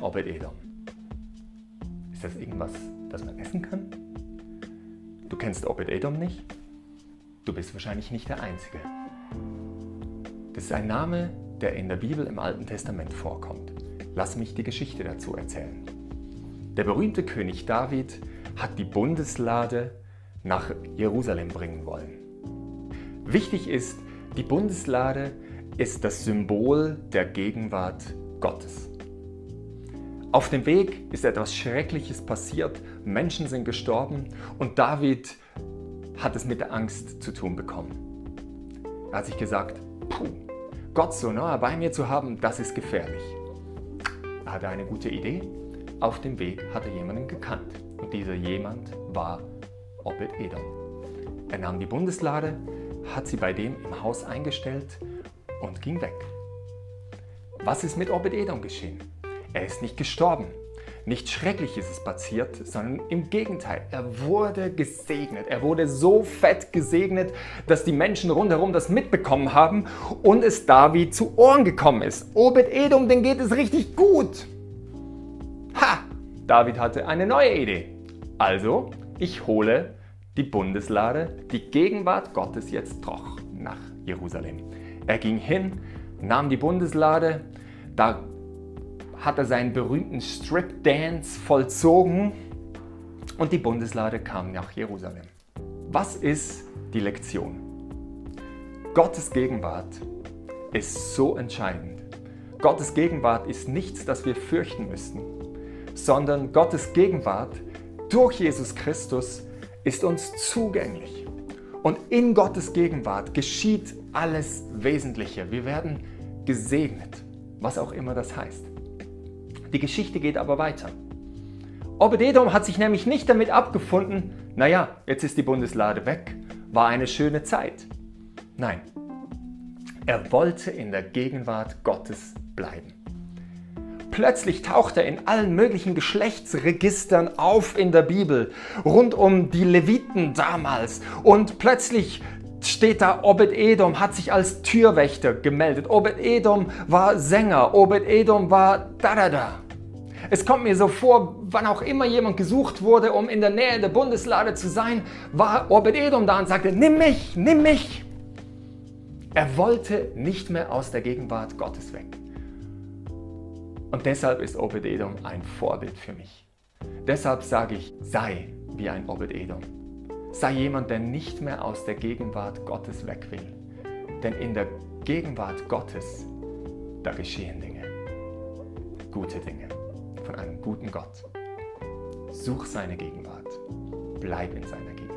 Obed-Edom. Ist das irgendwas, das man essen kann? Du kennst Obed-Edom nicht? Du bist wahrscheinlich nicht der Einzige. Das ist ein Name, der in der Bibel im Alten Testament vorkommt. Lass mich die Geschichte dazu erzählen. Der berühmte König David hat die Bundeslade nach Jerusalem bringen wollen. Wichtig ist, die Bundeslade ist das Symbol der Gegenwart Gottes. Auf dem Weg ist etwas Schreckliches passiert, Menschen sind gestorben und David hat es mit der Angst zu tun bekommen. Er hat sich gesagt, puh, Gott so nahe bei mir zu haben, das ist gefährlich. Er hatte eine gute Idee. Auf dem Weg hat er jemanden gekannt und dieser jemand war Obed-Edom. Er nahm die Bundeslade, hat sie bei dem im Haus eingestellt und ging weg. Was ist mit Obed-Edom geschehen? Er ist nicht gestorben. Nichts Schreckliches ist passiert, sondern im Gegenteil, er wurde gesegnet. Er wurde so fett gesegnet, dass die Menschen rundherum das mitbekommen haben und es David zu Ohren gekommen ist. Obed-Edom, den geht es richtig gut. Ha! David hatte eine neue Idee. Also, ich hole die Bundeslade, die Gegenwart Gottes jetzt doch nach Jerusalem. Er ging hin, nahm die Bundeslade, da hat er seinen berühmten Strip Dance vollzogen und die Bundeslade kam nach Jerusalem. Was ist die Lektion? Gottes Gegenwart ist so entscheidend. Gottes Gegenwart ist nichts, das wir fürchten müssten, sondern Gottes Gegenwart durch Jesus Christus ist uns zugänglich. Und in Gottes Gegenwart geschieht alles Wesentliche. Wir werden gesegnet, was auch immer das heißt. Die Geschichte geht aber weiter. Obededom hat sich nämlich nicht damit abgefunden, naja, jetzt ist die Bundeslade weg, war eine schöne Zeit. Nein, er wollte in der Gegenwart Gottes bleiben. Plötzlich taucht er in allen möglichen Geschlechtsregistern auf in der Bibel, rund um die Leviten damals. Und plötzlich steht da, Obed-Edom hat sich als Türwächter gemeldet. Obed-Edom war Sänger. Obed-Edom war da da da. Es kommt mir so vor, wann auch immer jemand gesucht wurde, um in der Nähe der Bundeslade zu sein, war Obed-Edom da und sagte, nimm mich, nimm mich. Er wollte nicht mehr aus der Gegenwart Gottes weg. Und deshalb ist Obed-Edom ein Vorbild für mich. Deshalb sage ich, sei wie ein Obed-Edom. Sei jemand, der nicht mehr aus der Gegenwart Gottes weg will. Denn in der Gegenwart Gottes, da geschehen Dinge. Gute Dinge von einem guten Gott. Such seine Gegenwart. Bleib in seiner Gegenwart.